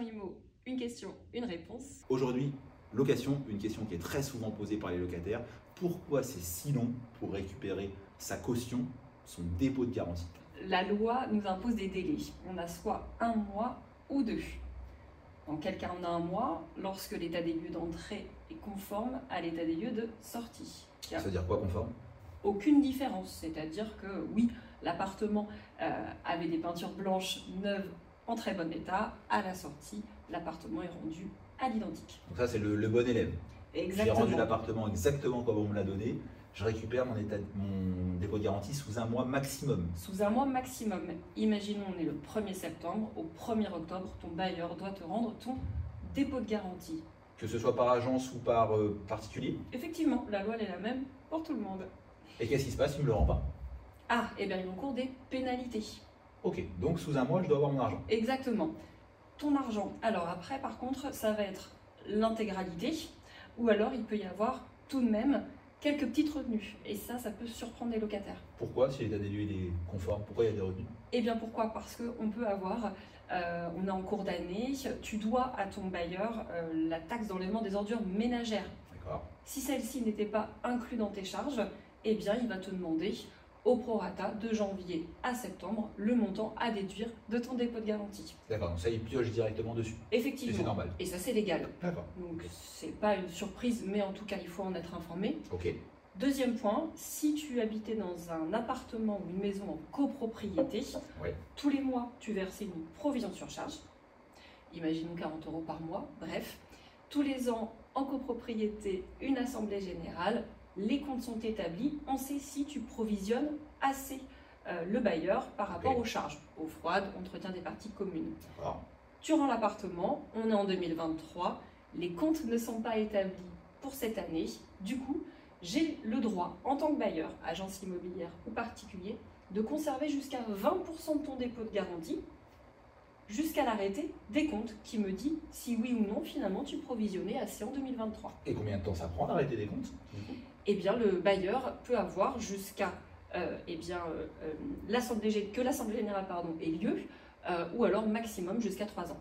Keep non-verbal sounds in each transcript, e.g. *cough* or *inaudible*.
IMO, une question, une réponse. Aujourd'hui, location, une question qui est très souvent posée par les locataires. Pourquoi c'est si long pour récupérer sa caution, son dépôt de garantie? La loi nous impose des délais. On a soit un mois ou deux. Dans quel cas on a un mois Lorsque l'état des lieux d'entrée est conforme à l'état des lieux de sortie. Ça veut dire quoi conforme? Aucune différence. C'est-à-dire que oui, l'appartement euh, avait des peintures blanches neuves en très bon état. À la sortie, l'appartement est rendu à l'identique. Donc ça, c'est le, le bon élève. J'ai Exactement. rendu l'appartement exactement comme on me l'a donné. Je récupère mon, état, mon dépôt de garantie sous un mois maximum. Sous un mois maximum. Imaginons, on est le 1er septembre. Au 1er octobre, ton bailleur doit te rendre ton dépôt de garantie. Que ce soit par agence ou par euh, particulier. Effectivement, la loi elle est la même pour tout le monde. Et qu'est-ce qui se passe? Il ne me le rend pas. Ah, et bien il encourt des pénalités. Ok, donc sous un mois, je dois avoir mon argent. Exactement. Ton argent. Alors après, par contre, ça va être l'intégralité, ou alors il peut y avoir tout de même quelques petites retenues. Et ça, ça peut surprendre les locataires. Pourquoi Si l'état des lieux est conforme, pourquoi il y a des revenus Eh bien pourquoi? Parce qu'on peut avoir, euh, on est en cours d'année, tu dois à ton bailleur euh, la taxe d'enlèvement des ordures ménagères. D'accord. Si celle-ci n'était pas inclue dans tes charges, eh bien il va te demander au prorata de janvier à septembre le montant à déduire de ton dépôt de garantie. D'accord, donc ça, il pioche directement dessus. Et Effectivement. c'est normal. Et ça c'est légal. D'accord. Donc c'est pas une surprise, mais en tout cas il faut en être informé. Ok. Deuxième point, si tu habitais dans un appartement ou une maison en copropriété, Ouais. tous les mois tu versais une provision sur charge, imaginons 40 euros par mois, bref, tous les ans en copropriété, une assemblée générale, les comptes sont établis, on sait si tu provisionnes assez euh, le bailleur par rapport aux charges, eau froide, entretien des parties communes. D'accord. Tu rends l'appartement, on est en 2023, les comptes ne sont pas établis pour cette année. Du coup, j'ai le droit, en tant que bailleur, agence immobilière ou particulier, de conserver jusqu'à 20% de ton dépôt de garantie jusqu'à l'arrêté des comptes qui me dit si oui ou non finalement tu provisionnais assez en 2023. Et combien de temps ça prend d'arrêter des comptes? Eh bien, le bailleur peut avoir jusqu'à euh, eh bien, euh, euh, l'assemblée que l'assemblée générale pardon, ait lieu, euh, ou alors maximum jusqu'à 3 ans.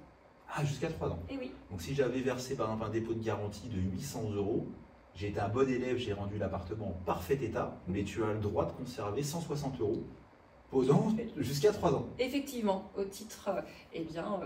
Ah, jusqu'à 3 ans. Et oui. Donc si j'avais versé par exemple un dépôt de garantie de 800 euros, j'ai été un bon élève, j'ai rendu l'appartement en parfait état, mais tu as le droit de conserver 160 euros posant *laughs* jusqu'à 3 ans. Effectivement, au titre eh bien,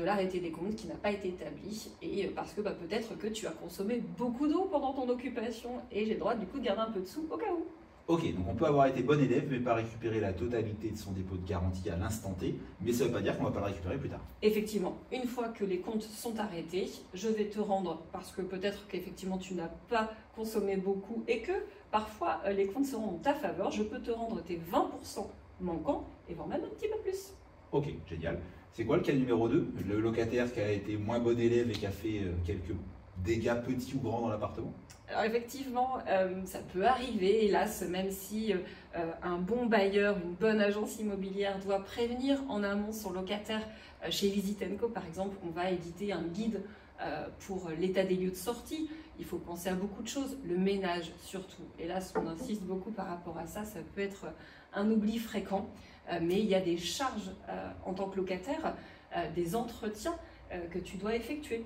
de l'arrêté des comptes qui n'a pas été établi et euh, parce que bah, peut-être que tu as consommé beaucoup d'eau pendant ton occupation et j'ai le droit du coup de garder un peu de sous au cas où. Ok, donc on peut avoir été bon élève, mais pas récupérer la totalité de son dépôt de garantie à l'instant T, mais ça ne veut pas dire qu'on va pas le récupérer plus tard. Effectivement, une fois que les comptes sont arrêtés, je vais te rendre parce que peut-être qu'effectivement tu n'as pas consommé beaucoup et que parfois euh, les comptes seront en ta faveur, je peux te rendre tes 20% manquants et voire même un petit peu plus. Ok, génial. C'est quoi le cas numéro 2 Le locataire qui a été moins bon élève et qui a fait euh, quelques dégâts petits ou grands dans l'appartement? Alors effectivement, euh, ça peut arriver, hélas, même si euh, un bon bailleur, une bonne agence immobilière doit prévenir en amont son locataire. Chez Visitenco, par exemple, on va éditer un guide pour l'état des lieux de sortie. Il faut penser à beaucoup de choses, le ménage surtout. Hélas, on insiste beaucoup par rapport à ça, ça peut être un oubli fréquent, Euh, mais il y a des charges euh, en tant que locataire, euh, des entretiens euh, que tu dois effectuer.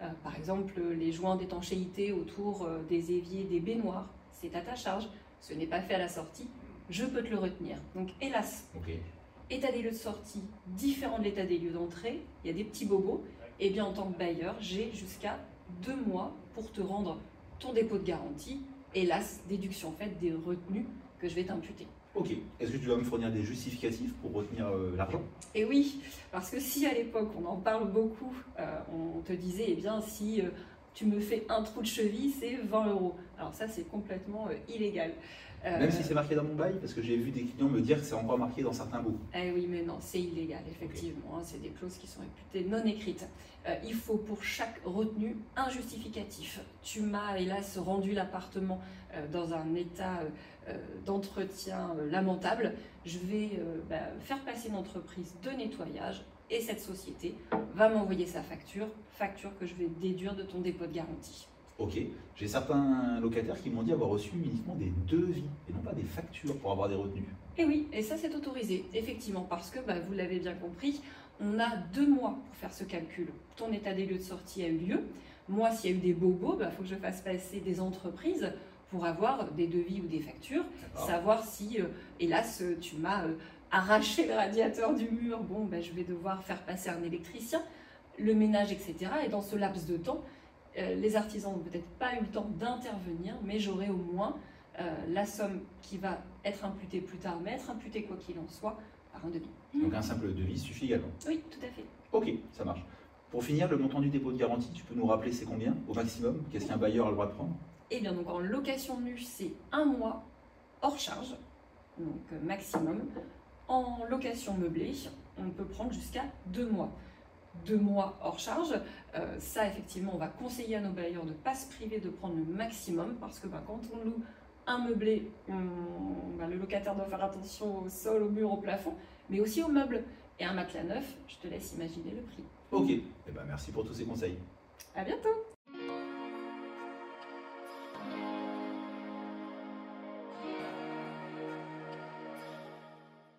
Euh, par exemple, les joints d'étanchéité autour euh, des éviers, des baignoires, c'est à ta charge. Ce n'est pas fait à la sortie, je peux te le retenir. Donc, hélas, état des lieux de sortie différent de l'état des lieux d'entrée, il y a des petits bobos. Et bien, en tant que bailleur, j'ai jusqu'à deux mois pour te rendre ton dépôt de garantie. Hélas, déduction faite des retenues que je vais t'imputer. Ok. Est-ce que tu vas me fournir des justificatifs pour retenir euh, l'argent? Et oui, parce que si à l'époque on en parle beaucoup, euh, on te disait, eh bien, si euh, tu me fais un trou de cheville, c'est 20 euros. Alors ça, c'est complètement illégal. Euh, Même si c'est marqué dans mon bail Parce que j'ai vu des clients me dire que c'est encore marqué dans certains bouts. Eh oui, mais non, c'est illégal, effectivement. hein, c'est des clauses qui sont réputées non écrites. Euh, il faut pour chaque retenue un justificatif. Tu m'as, hélas, rendu l'appartement euh, dans un état euh, d'entretien lamentable. Je vais bah, faire passer une entreprise de nettoyage et cette société va m'envoyer sa facture, facture que je vais déduire de ton dépôt de garantie. Ok, j'ai certains locataires qui m'ont dit avoir reçu uniquement des devis et non pas des factures pour avoir des retenues. Et oui, et ça c'est autorisé, effectivement, parce que bah, vous l'avez bien compris, on a deux mois pour faire ce calcul. Ton état des lieux de sortie a eu lieu. Moi, s'il y a eu des bobos, il bah, faut que je fasse passer des entreprises pour avoir des devis ou des factures, savoir si, euh, hélas, tu m'as euh, arraché le radiateur du mur, bon, bah, je vais devoir faire passer un électricien, le ménage, etc. Et dans ce laps de temps, les artisans n'ont peut-être pas eu le temps d'intervenir, mais j'aurai au moins la somme qui va être imputée plus tard, mais être imputée quoi qu'il en soit, par un devis. Donc un simple devis suffit également Oui, tout à fait. Ok, ça marche. Pour finir, le montant du dépôt de garantie, tu peux nous rappeler c'est combien au maximum Qu'est-ce qu'un bailleur a le droit de prendre? Eh bien, donc en location nue, c'est un mois hors charge, donc euh, maximum. En location meublée, on peut prendre jusqu'à deux mois. Deux mois hors charge, euh, ça effectivement, on va conseiller à nos bailleurs de ne pas se priver de prendre le maximum parce que ben, quand on loue un meublé, ben, le locataire doit faire attention au sol, au mur, au plafond, mais aussi aux meubles. Et un matelas neuf, je te laisse imaginer le prix. Ok, eh ben, merci pour tous ces conseils. À bientôt